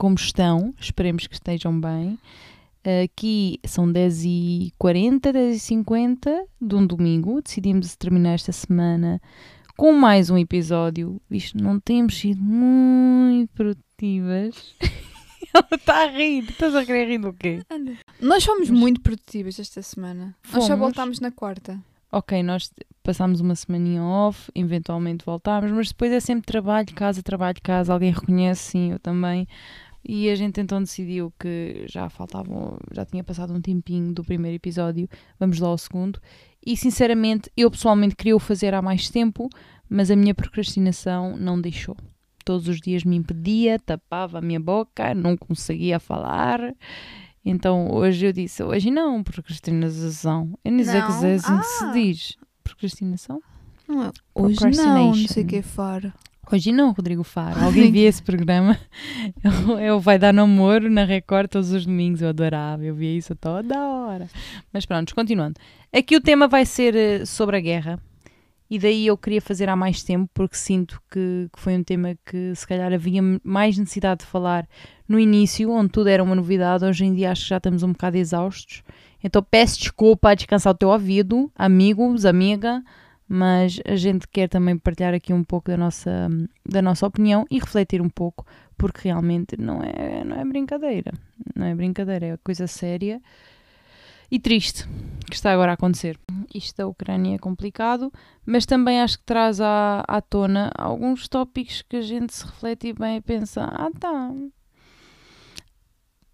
como estão? Esperemos que estejam bem. Aqui são 10h40, 10h50 de um domingo. Decidimos terminar esta semana com mais um episódio. Visto, não temos sido muito produtivas. Ela está a rir. Estás a querer rir do quê? Nós fomos muito produtivas esta semana. Nós só Fomos. voltámos na quarta. Ok, nós passámos uma semaninha off, eventualmente voltámos, mas depois é sempre trabalho, casa, trabalho, casa. Alguém reconhece, sim, eu também. E a gente então decidiu que já faltavam, já tinha passado um tempinho do primeiro episódio, vamos lá ao segundo. E sinceramente, eu pessoalmente queria o fazer há mais tempo, mas a minha procrastinação não deixou. Todos os dias me impedia, tapava a minha boca, não conseguia falar. Então hoje eu disse, hoje não, procrastinação. Eu nem sei que Não? é assim que se Ah. diz. Procrastinação? Não é? Hoje não, não sei o que é faro. Hoje não, Rodrigo Faro. Alguém via esse programa? Eu vai dar namoro na Record todos os domingos. Eu adorava, eu via isso toda hora. Mas pronto, continuando. Aqui o tema vai ser eh, sobre a guerra. E daí eu queria fazer há mais tempo, porque sinto que, que foi um tema que se calhar havia mais necessidade de falar no início, onde tudo era uma novidade. Hoje em dia acho que já estamos um bocado exaustos. Então peço desculpa a descansar o teu ouvido, amigos, amiga, mas a gente quer também partilhar aqui um pouco da nossa, da nossa opinião e refletir um pouco, porque realmente não é, não é brincadeira. Não é brincadeira, é coisa séria e triste que está agora a acontecer. Isto da Ucrânia é complicado, mas também acho que traz à, à tona alguns tópicos que a gente se reflete bem e pensa: ah, tá.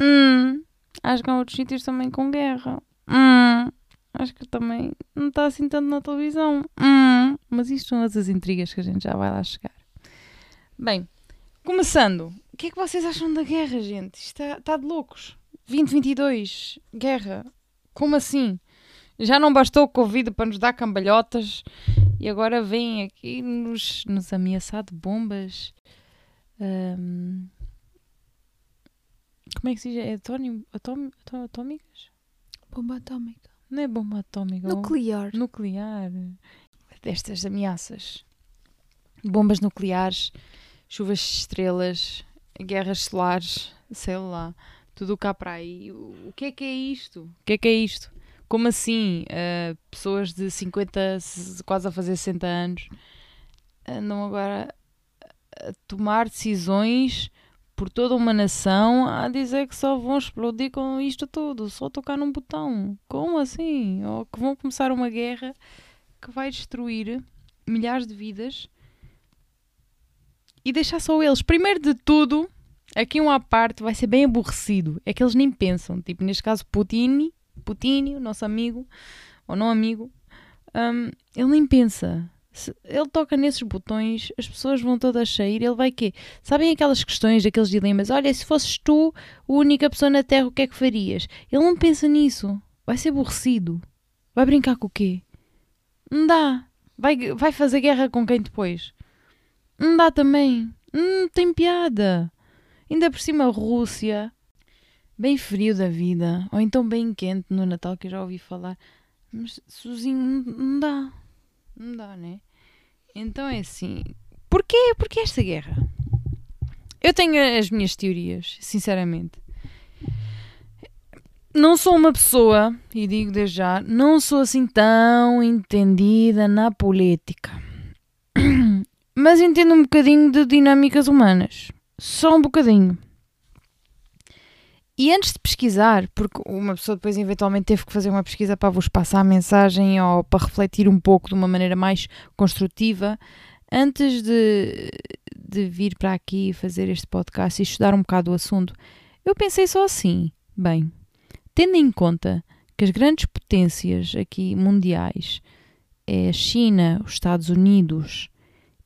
Hum, acho que há outros sítios também com guerra. Hum, acho que também não está assim tanto na televisão. Hum, mas isto são essas intrigas que a gente já vai lá chegar. Bem, começando, o que é que vocês acham da guerra, gente? Isto está, está de loucos. 2022, guerra. Como assim? Já não bastou o Covid para nos dar cambalhotas e agora vem aqui nos, nos ameaçar de bombas. Ahm, como é que se diz? É atômicas? Bomba atómica. Não é bomba atómica. Nuclear. nuclear. Destas ameaças. Bombas nucleares, chuvas de estrelas, guerras solares, sei lá. Tudo cá para aí. O que é que é isto? O que é que é isto? Como assim? ah, pessoas de 50, se- quase a fazer 60 anos, andam agora a tomar decisões por toda uma nação a dizer que só vão explodir com isto tudo, só tocar num botão. Como assim? Ou que vão começar uma guerra que vai destruir milhares de vidas e deixar só eles. Primeiro de tudo, aqui um à parte vai ser bem aborrecido. É que eles nem pensam. Tipo, neste caso, Putin, Putin, o nosso amigo, ou não amigo, hum, ele nem pensa. Se ele toca nesses botões, as pessoas vão todas sair. Ele vai quê? Sabem aquelas questões, aqueles dilemas? Olha, se fosses tu a única pessoa na Terra, o que é que farias? Ele não pensa nisso. Vai ser aborrecido. Vai brincar com o quê? Não dá. Vai, vai fazer guerra com quem depois? Não dá também. Não tem piada. Ainda por cima, a Rússia. Bem frio da vida. Ou então bem quente no Natal, que eu já ouvi falar. Mas sozinho não- não dá. Não dá, né? Então é assim. Porquê? Porquê esta guerra? Eu tenho as minhas teorias, sinceramente. Não sou uma pessoa, e digo desde já, não sou assim tão entendida na política. Mas entendo um bocadinho de dinâmicas humanas. Só um bocadinho. E antes de pesquisar, porque uma pessoa depois eventualmente teve que fazer uma pesquisa para vos passar a mensagem ou para refletir um pouco de uma maneira mais construtiva, antes de, de vir para aqui fazer este podcast e estudar um bocado o assunto, eu pensei só assim: bem, tendo em conta que as grandes potências aqui mundiais é a China, os Estados Unidos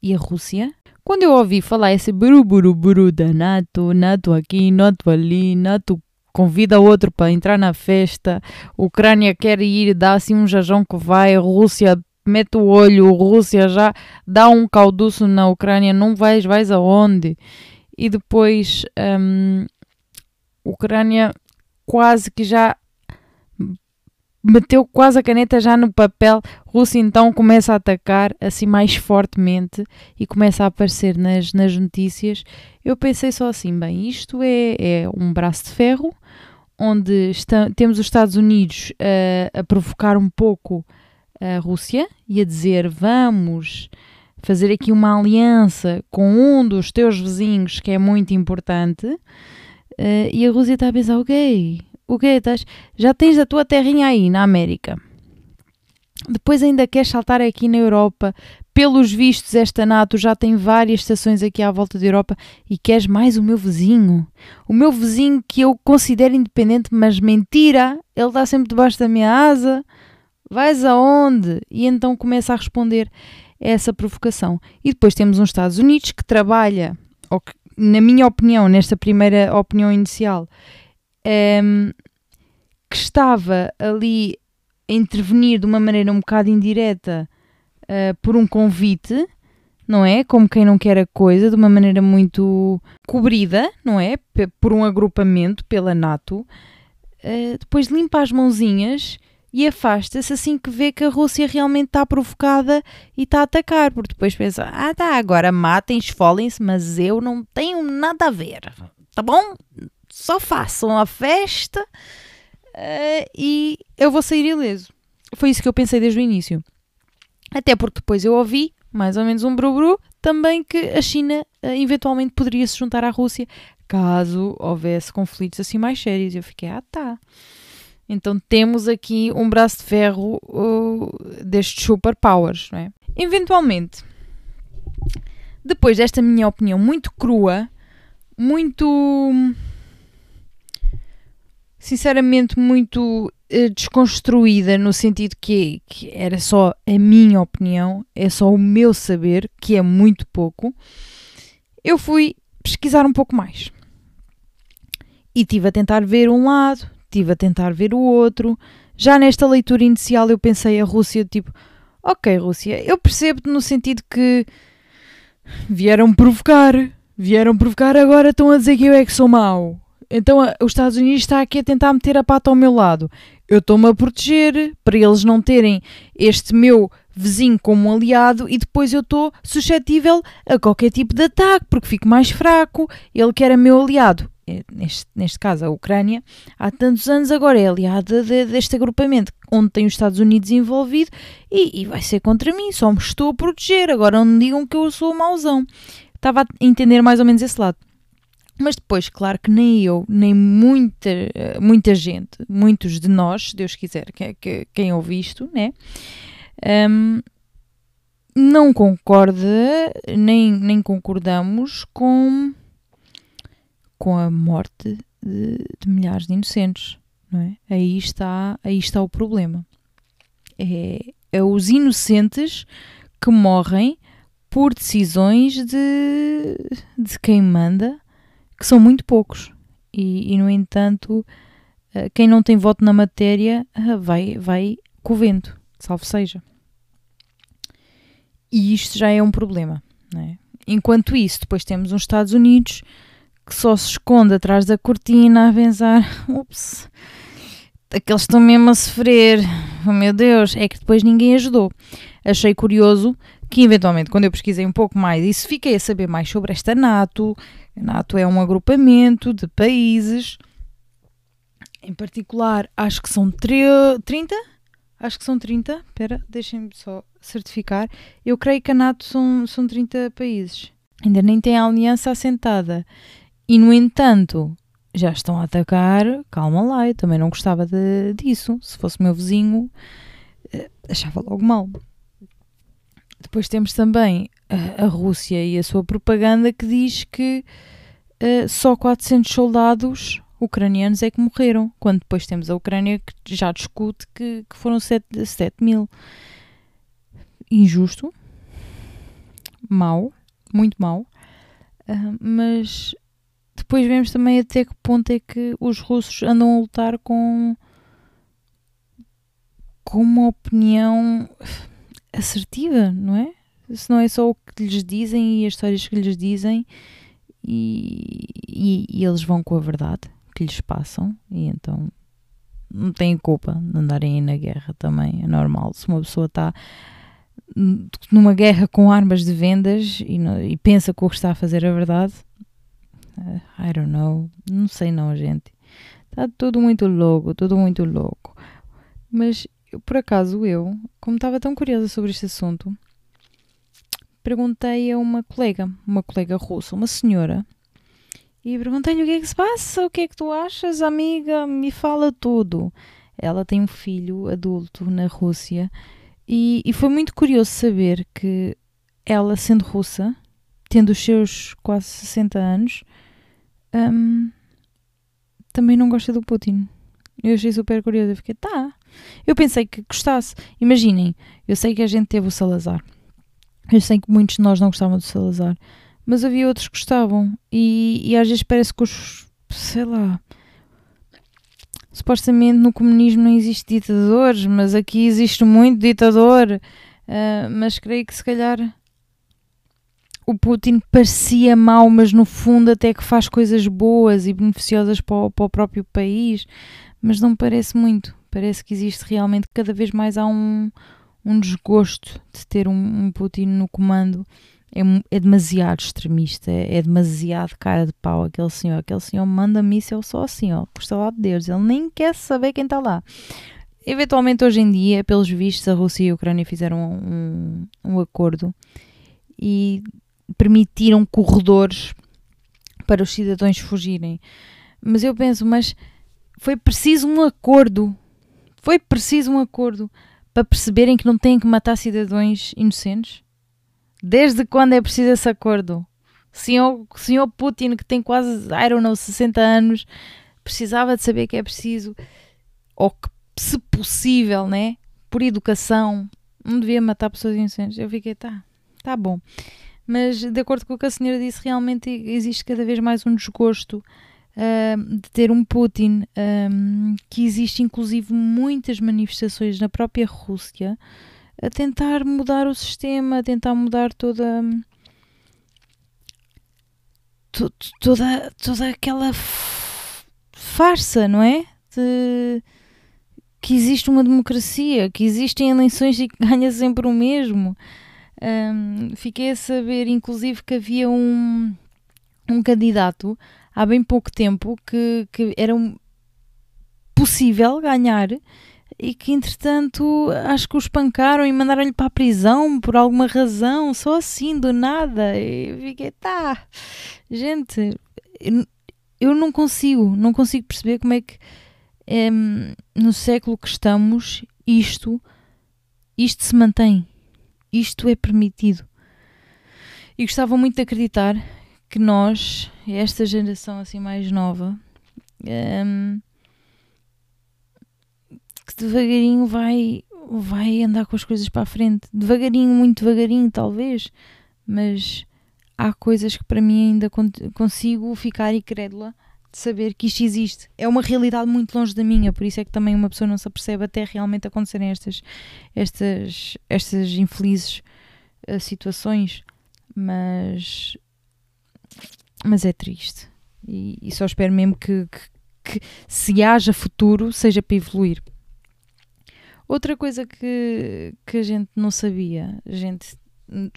e a Rússia, quando eu ouvi falar esse buru buru buru da NATO, NATO aqui, NATO ali, NATO convida outro para entrar na festa, Ucrânia quer ir, dá assim um jajão que vai, Rússia mete o olho, Rússia já dá um calduço na Ucrânia, não vais, vais aonde? E depois hum, Ucrânia quase que já meteu quase a caneta já no papel. Rússia então começa a atacar assim mais fortemente e começa a aparecer nas, nas notícias. Eu pensei só assim: bem, isto é, é um braço de ferro onde está, temos os Estados Unidos a, a provocar um pouco a Rússia e a dizer vamos fazer aqui uma aliança com um dos teus vizinhos que é muito importante. Uh, e a Rússia está a pensar: ok, estás? Já tens a tua terrinha aí na América. Depois ainda queres saltar aqui na Europa. Pelos vistos, esta NATO já tem várias estações aqui à volta da Europa e queres mais o meu vizinho. O meu vizinho que eu considero independente, mas mentira, ele está sempre debaixo da minha asa. Vais aonde? E então começa a responder essa provocação. E depois temos uns Estados Unidos que trabalha, ou que, na minha opinião, nesta primeira opinião inicial, um, que estava ali a intervenir de uma maneira um bocado indireta uh, por um convite, não é? Como quem não quer a coisa, de uma maneira muito cobrida, não é? P por um agrupamento, pela NATO. Uh, depois limpa as mãozinhas e afasta-se assim que vê que a Rússia realmente está provocada e está a atacar, porque depois pensa: ah, tá, agora matem, esfolem-se, mas eu não tenho nada a ver, tá bom? Só façam a festa uh, e eu vou sair ileso. Foi isso que eu pensei desde o início. Até porque depois eu ouvi, mais ou menos um brubru, também que a China uh, eventualmente poderia se juntar à Rússia caso houvesse conflitos assim mais sérios. Eu fiquei, ah tá. Então temos aqui um braço de ferro uh, destes superpowers, não é? Eventualmente, depois desta minha opinião muito crua, muito sinceramente muito uh, desconstruída no sentido que, que, era só a minha opinião, é só o meu saber, que é muito pouco, eu fui pesquisar um pouco mais. E tive a tentar ver um lado, tive a tentar ver o outro. Já nesta leitura inicial eu pensei a Rússia, tipo, ok Rússia, eu percebo-te no sentido que vieram provocar, vieram provocar, agora estão a dizer que eu é que sou mau então os Estados Unidos está aqui a tentar meter a pata ao meu lado. Eu estou-me a proteger para eles não terem este meu vizinho como aliado e depois eu estou suscetível a qualquer tipo de ataque porque fico mais fraco. Ele que era meu aliado, é, neste, neste caso a Ucrânia, há tantos anos agora é aliada de, deste agrupamento onde tem os Estados Unidos envolvido e, e, vai ser contra mim, só me estou a proteger. Agora não digam que eu sou mauzão. Estava a entender mais ou menos esse lado. Mas depois, claro que nem eu, nem muita, muita gente, muitos de nós, Deus quiser, que, que, quem ouve isto, né? Um, não concorda, nem, nem concordamos com, com a morte de, de, milhares de inocentes, não é? Aí está, aí está o problema. É, é os inocentes que morrem por decisões de, de quem manda que são muito poucos. E, e no entanto, eh, quem não tem voto na matéria eh, vai, vai com o vento, salvo seja. E isto já é um problema. É? Enquanto isso, depois temos uns Estados Unidos que só se esconde atrás da cortina a pensar: ups, aqueles estão mesmo a sofrer, oh meu Deus, é que depois ninguém ajudou. Achei curioso que, eventualmente, quando eu pesquisei um pouco mais e fiquei a saber mais sobre esta NATO, a NATO é um agrupamento de países, em particular, acho que são 30, acho que são 30, espera, deixem-me só certificar, eu creio que a NATO são, são 30 países, ainda nem tem a aliança assentada, e no entanto, já estão a atacar, calma lá, eu também não gostava de, disso, se fosse meu vizinho, eh, achava logo mal. Depois temos também a, Rússia e a sua propaganda que diz que uh, só 400 soldados ucranianos é que morreram, quando depois temos a Ucrânia que já discute que, que foram 7, 7 mil. Injusto, mau, muito mau, uh, mas depois vemos também até que ponto é que os russos andam a lutar com, com uma opinião assertiva, não é? Se não é só o que lhes dizem e as histórias que lhes dizem e, e, e eles vão com a verdade que lhes passam e então não têm culpa de andarem aí na guerra também, é normal. Se uma pessoa está numa guerra com armas de vendas e, e pensa que o que está a fazer é verdade, uh, I don't know, não sei não, gente. Está tudo muito louco, tudo muito louco. Mas, por acaso, eu, como estava tão curiosa sobre este assunto, perguntei a uma colega, uma colega russa, uma senhora, e perguntei-lhe o que é que se passa, o que é que tu achas, amiga, me fala tudo. Ela tem um filho adulto na Rússia e, e foi muito curioso saber que ela, sendo russa, tendo os seus quase 60 anos, um, também não gosta do Putin. Eu achei super curioso. Eu fiquei, tá. Eu pensei que gostasse. Imaginem, eu sei que a gente teve o Salazar. Eu sei que muitos de nós não gostavam do Salazar mas havia outros que gostavam. E, e às vezes parece que os. sei lá. Supostamente no comunismo não existe ditadores, mas aqui existe muito ditador. Uh, mas creio que se calhar o Putin parecia mau, mas no fundo até que faz coisas boas e beneficiosas para o, para o próprio país. Mas não parece muito. Parece que existe realmente cada vez mais há um, um desgosto de ter um, um Putin no comando é, é demasiado extremista, é, é, demasiado cara de pau aquele senhor. Aquele senhor manda míssel só assim, ó, custa lá de Deus. Ele nem quer saber quem está lá. Eventualmente, hoje em dia, pelos vistos, a Rússia e a Ucrânia fizeram um, um acordo e permitiram corredores para os cidadãos fugirem. Mas eu penso, mas foi preciso um acordo. Foi preciso um acordo para perceberem que não têm que matar cidadãos inocentes? Desde quando é preciso esse acordo? Senhor, senhor Putin, que tem quase, I don't know, 60 anos, precisava de saber que é preciso, ou que, se possível, né? Por educação, não devia matar pessoas inocentes. Eu fiquei, tá, tá bom. Mas, de acordo com o que a senhora disse, realmente existe cada vez mais um desgosto de ter um Putin, um, que existe inclusive muitas manifestações na própria Rússia a tentar mudar o sistema, a tentar mudar toda. toda, toda aquela farsa, não é? De que existe uma democracia, que existem eleições e que ganha sempre o mesmo. Um, fiquei a saber, inclusive, que havia um, um candidato há bem pouco tempo que, que era um, possível ganhar e que entretanto acho que o espancaram e mandaram-lhe para a prisão por alguma razão, só assim, do nada. E fiquei, tá, gente, eu não consigo, não consigo perceber como é que no século que estamos isto, isto se mantém, isto é permitido. E gostava muito de acreditar que nós, esta geração assim mais nova, é, que devagarinho vai, vai andar com as coisas para a frente. Devagarinho, muito devagarinho, talvez, mas há coisas que para mim ainda consigo ficar incrédula de saber que isto existe. É uma realidade muito longe da minha, por isso é que também uma pessoa não se apercebe até realmente acontecerem estas, estas, estas infelizes uh, situações. Mas, mas é triste. E, e só espero mesmo que, que, que se haja futuro seja para evoluir. Outra coisa que, que a gente não sabia, a gente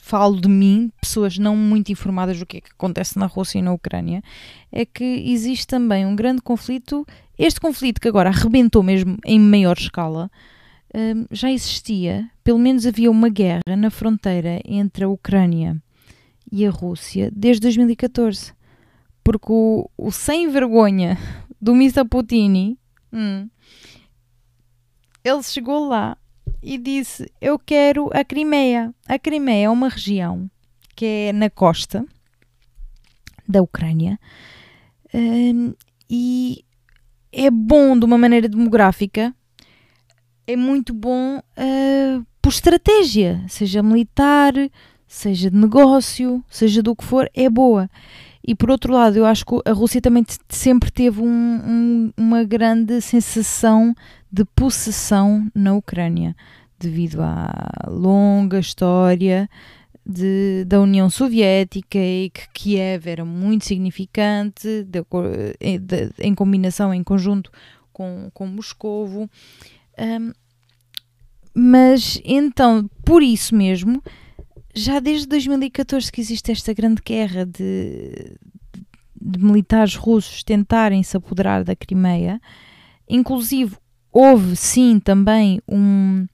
falo de mim, pessoas não muito informadas do que é que acontece na Rússia e na Ucrânia, é que existe também um grande conflito. Este conflito que agora arrebentou mesmo em maior escala, hum, já existia, pelo menos havia uma guerra na fronteira entre a Ucrânia e a Rússia desde 2014. Porque o, o sem vergonha do Mr. Putin hum, ele chegou lá e disse: Eu quero a Crimeia. A Crimeia é uma região que é na costa da Ucrânia um, e é bom de uma maneira demográfica, é muito bom uh, por estratégia, seja militar, seja de negócio, seja do que for, é boa. E por outro lado, eu acho que a Rússia também sempre teve um, um, uma grande sensação de possessão na Ucrânia, devido à longa história de, da União Soviética e que Kiev era muito significante, de, de, em combinação, em conjunto com, com Moscovo. Um, mas então, por isso mesmo, já desde 2014 que existe esta grande guerra de, de militares russos tentarem se apoderar da Crimeia, inclusive houve sim também um,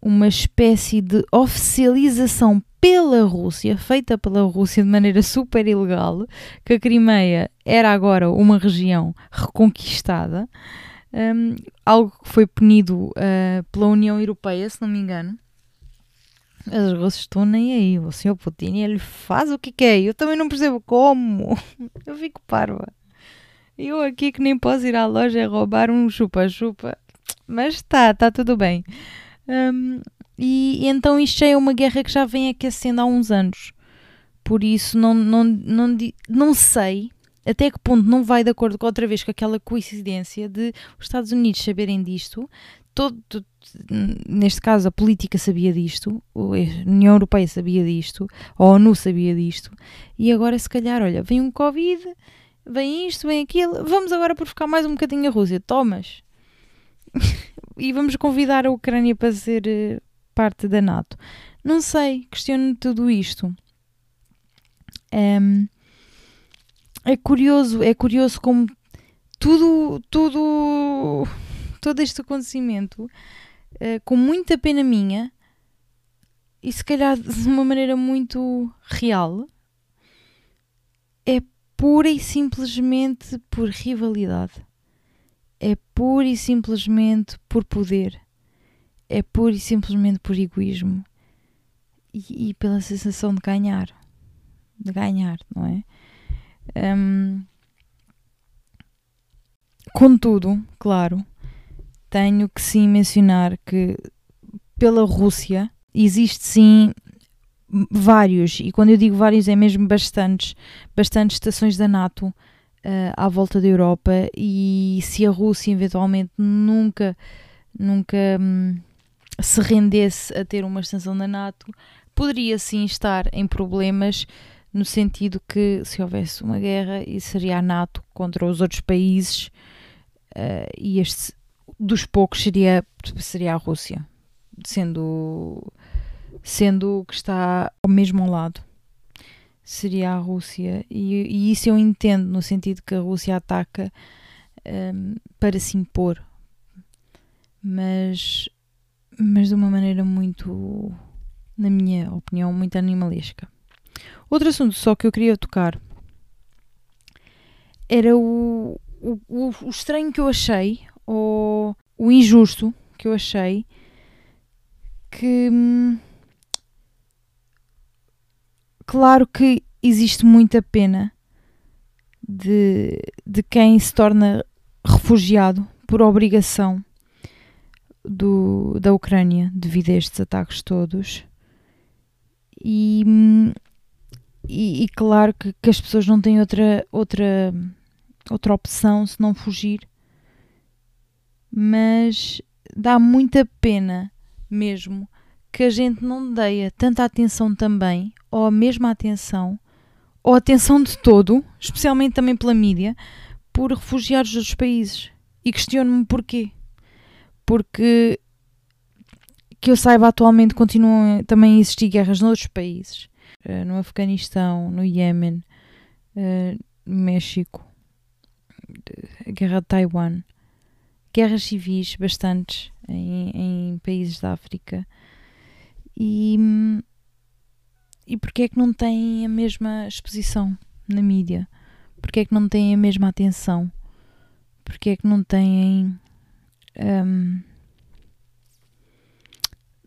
uma espécie de oficialização pela Rússia, feita pela Rússia de maneira super ilegal, que a Crimeia era agora uma região reconquistada, um, algo que foi punido uh, pela União Europeia, se não me engano. Os russos estão nem aí, o senhor Putin ele faz o que quer, eu também não percebo como, eu fico parva. Eu aqui que nem posso ir à loja roubar um chupa-chupa, mas está, está tudo bem. Um, e, e, então isto é uma guerra que já vem aquecendo há uns anos. Por isso não, não, não, não sei até que ponto não vai de acordo com outra vez com aquela coincidência de os Estados Unidos saberem disto, todo, neste caso a política sabia disto, a União Europeia sabia disto, a ONU sabia disto, e agora se calhar, olha, vem um Covid, vem isto, vem aquilo, vamos agora por ficar mais um bocadinho a Rússia, tomas. e vamos convidar a Ucrânia para ser eh, parte da NATO. Não sei, questiono tudo isto. Um, é curioso, é curioso como tudo, tudo, todo este acontecimento, uh, com muita pena minha, e se calhar de uma maneira muito real, é pura e simplesmente por rivalidade. É pura e simplesmente por poder é pura e simplesmente por egoísmo e, e, pela sensação de ganhar. De ganhar, não é? Um, contudo, claro, tenho que sim mencionar que pela Rússia existe sim vários, e quando eu digo vários é mesmo bastantes, bastantes estações da NATO uh, à volta da Europa e se a Rússia eventualmente nunca nunca hum, se rendesse a ter uma extensão da NATO, poderia sim estar em problemas no sentido que se houvesse uma guerra e seria a NATO contra os outros países uh, e este dos poucos seria seria a Rússia sendo sendo que está ao mesmo lado. Seria a Rússia. E, e isso eu entendo no sentido que a Rússia ataca um, para se impor. Mas mas de uma maneira muito, na minha opinião, muito animalesca. Outro assunto só que eu queria tocar era o, o, o estranho que eu achei, ou o injusto que eu achei, que hum, claro que existe muita pena de, de quem se torna refugiado por obrigação do, da Ucrânia devido a estes ataques todos. E, e, e claro que, que, as pessoas não têm outra, outra, outra opção se não fugir, mas dá muita pena mesmo que a gente não deia tanta atenção também, ou a mesma atenção, ou atenção de todo, especialmente também pela mídia, por refugiados dos países. E questiono-me porquê porque que eu saiba atualmente continuam também a existir guerras noutros países, uh, no Afeganistão, no Iémen, uh, no México, a guerra de Taiwan, guerras civis bastantes em, em países da África. E, e porquê é que não têm a mesma exposição na mídia? Porquê é que não têm a mesma atenção? Porquê é que não têm um,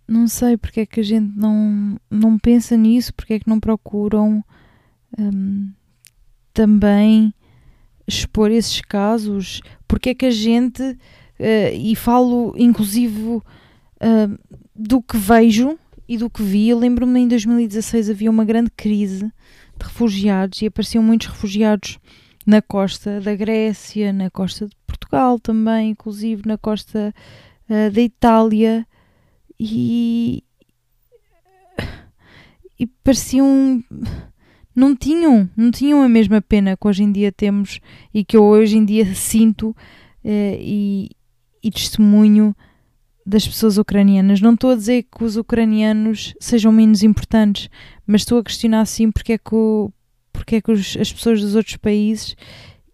não sei porque é que a gente não, não pensa nisso, porque é que não procuram um, também expor esses casos, porque é que a gente, uh, e falo inclusive uh, do que vejo e do que vi, eu lembro-me em 2016 havia uma grande crise de refugiados e apareciam muitos refugiados na costa da Grécia, na costa de Portugal também, inclusive na costa uh, da Itália. E, e pareciam não tinham, não tinham a mesma pena que hoje em dia temos e que eu hoje em dia sinto e, e testemunho das pessoas ucranianas. Não estou a dizer que os ucranianos sejam menos importantes, mas estou a questionar sim porque é que, o, porque é que os, as pessoas dos outros países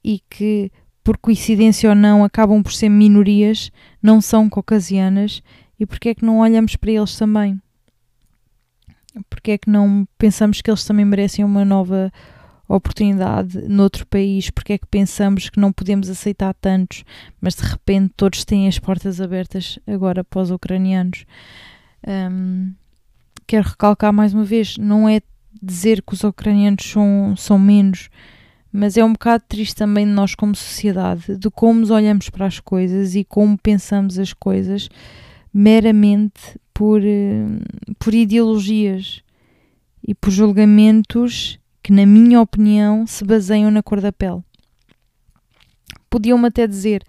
e que, por coincidência ou não, acabam por ser minorias, não são caucasianas e porque é que não olhamos para eles também? Porque é que não pensamos que eles também merecem uma nova oportunidade noutro país, porque é que pensamos que não podemos aceitar tantos, mas de repente todos têm as portas abertas agora para os ucranianos. Um, quero recalcar mais uma vez, não é dizer que os ucranianos são, são menos, mas é um bocado triste também nós como sociedade, de como olhamos para as coisas e como pensamos as coisas meramente por, por ideologias e por julgamentos que, na minha opinião, se baseiam na cor da pele. Podiam-me até dizer,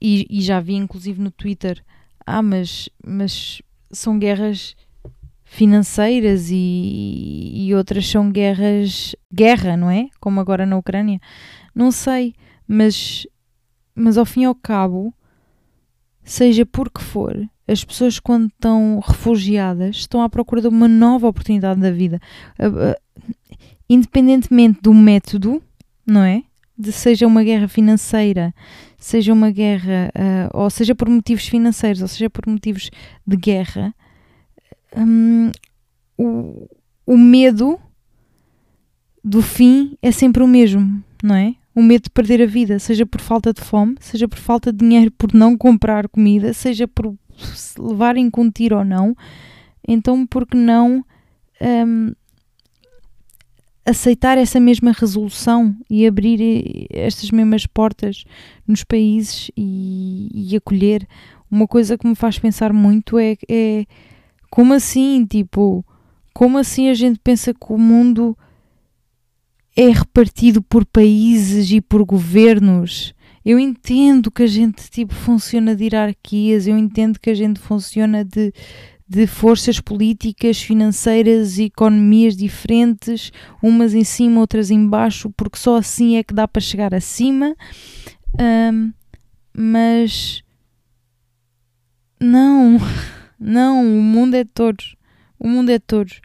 e, e, já vi inclusive no Twitter, ah, mas, mas são guerras financeiras e, e outras são guerras, guerra, não é? Como agora na Ucrânia. Não sei, mas, mas ao fim e ao cabo, seja por que for, as pessoas quando estão refugiadas estão à procura de uma nova oportunidade da vida independentemente do método, não é? De seja uma guerra financeira, seja uma guerra, uh, ou seja por motivos financeiros, ou seja por motivos de guerra, um, o, o medo do fim é sempre o mesmo, não é? O medo de perder a vida, seja por falta de fome, seja por falta de dinheiro por não comprar comida, seja por levarem com tiro ou não. Então, por que não um, aceitar essa mesma resolução e abrir estas mesmas portas nos países e, e acolher. Uma coisa que me faz pensar muito é, é como assim, tipo, como assim a gente pensa que o mundo é repartido por países e por governos? Eu entendo que a gente tipo funciona de hierarquias, eu entendo que a gente funciona de, de forças políticas, financeiras e economias diferentes, umas em cima, outras em baixo, porque só assim é que dá para chegar acima. Um, mas não, não, o mundo é de todos. O mundo é de todos.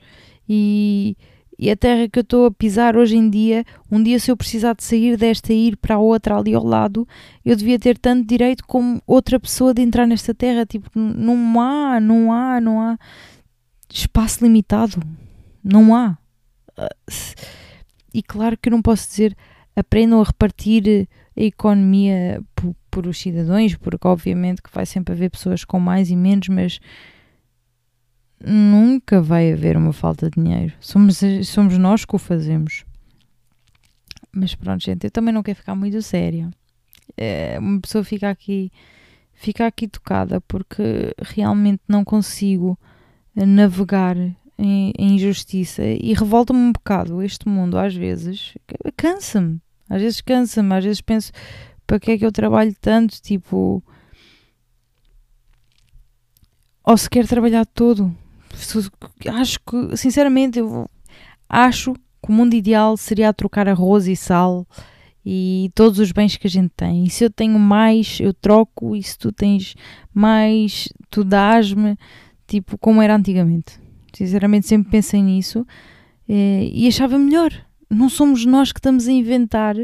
E e a terra que eu estou a pisar hoje em dia, um dia se eu precisar de sair desta e ir para a outra ali ao lado, eu devia ter tanto direito como outra pessoa de entrar nesta terra. Tipo, não há, não há, não há espaço limitado. Não há. E claro que eu não posso dizer aprendam a repartir a economia por, por os cidadãos, porque obviamente que vai sempre haver pessoas com mais e menos, mas nunca vai haver uma falta de dinheiro. Somos, somos nós que o fazemos. Mas pronto, gente, eu também não quero ficar muito séria. É, uma pessoa fica aqui, fica aqui tocada porque realmente não consigo navegar em, em injustiça e revolta-me um bocado este mundo às vezes. Cansa-me. Às vezes cansa-me, às vezes penso para que é que eu trabalho tanto, tipo. Ou se quer trabalhar todo acho que, sinceramente, eu acho que o mundo ideal seria trocar arroz e sal e todos os bens que a gente tem. E se eu tenho mais, eu troco, e se tu tens mais, tu dás-me, tipo, como era antigamente. Sinceramente, sempre pensei nisso eh, e achava melhor. Não somos nós que estamos a inventar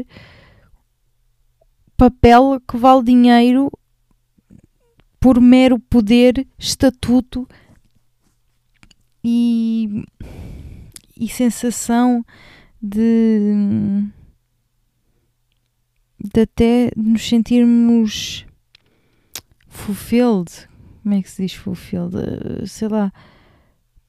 papel que vale dinheiro por mero poder, estatuto e, e sensação de, de até nos sentirmos fulfilled. Como é que se diz fulfilled? Sei lá,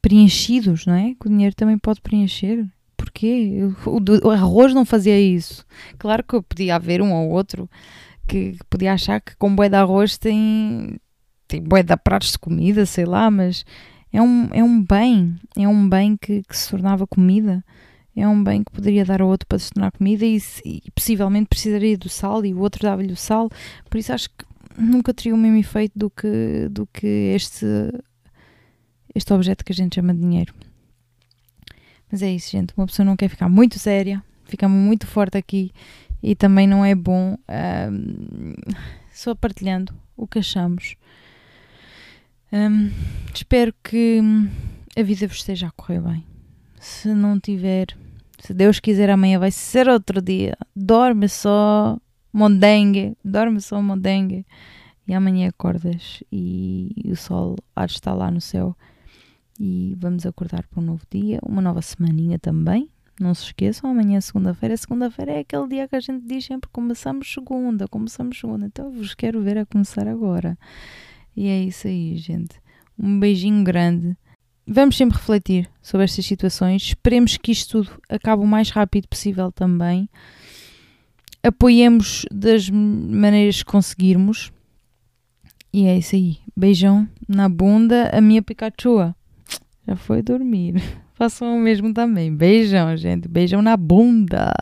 preenchidos, não é? Que o dinheiro também pode preencher. Porquê? O, o arroz não fazia isso. Claro que podia haver um ou outro que, que podia achar que com boi de arroz tem, tem boi de pratos de comida, sei lá, mas é um, é um bem, é um bem que, que se tornava comida, é um bem que poderia dar ao outro para se tornar comida e, e possivelmente precisaria do sal e o outro dava-lhe o sal, por isso acho que nunca teria o mesmo efeito do que, do que este, este objeto que a gente chama de dinheiro. Mas é isso, gente. Uma pessoa não quer ficar muito séria, fica muito forte aqui e também não é bom só partilhando o que achamos. Um, espero que hum, a vida vos esteja a correr bem. Se não tiver, se Deus quiser, amanhã vai ser outro dia. Dorme só, mondengue, dorme só, mondengue. E amanhã acordas e o sol há de estar lá no céu. E vamos acordar para um novo dia, uma nova semaninha também. Não se esqueçam, amanhã é segunda-feira. Segunda-feira é aquele dia que a gente diz sempre começamos segunda, começamos segunda. Então eu vos quero ver a começar agora. E é isso aí, gente. Um beijinho grande. Vamos sempre refletir sobre estas situações. Esperemos que isto tudo acabe o mais rápido possível também. Apoiemos das maneiras que conseguirmos. E é isso aí. Beijão na bunda, a minha Pikachu. Já foi dormir. Façam o mesmo também. Beijão, gente. Beijão na bunda.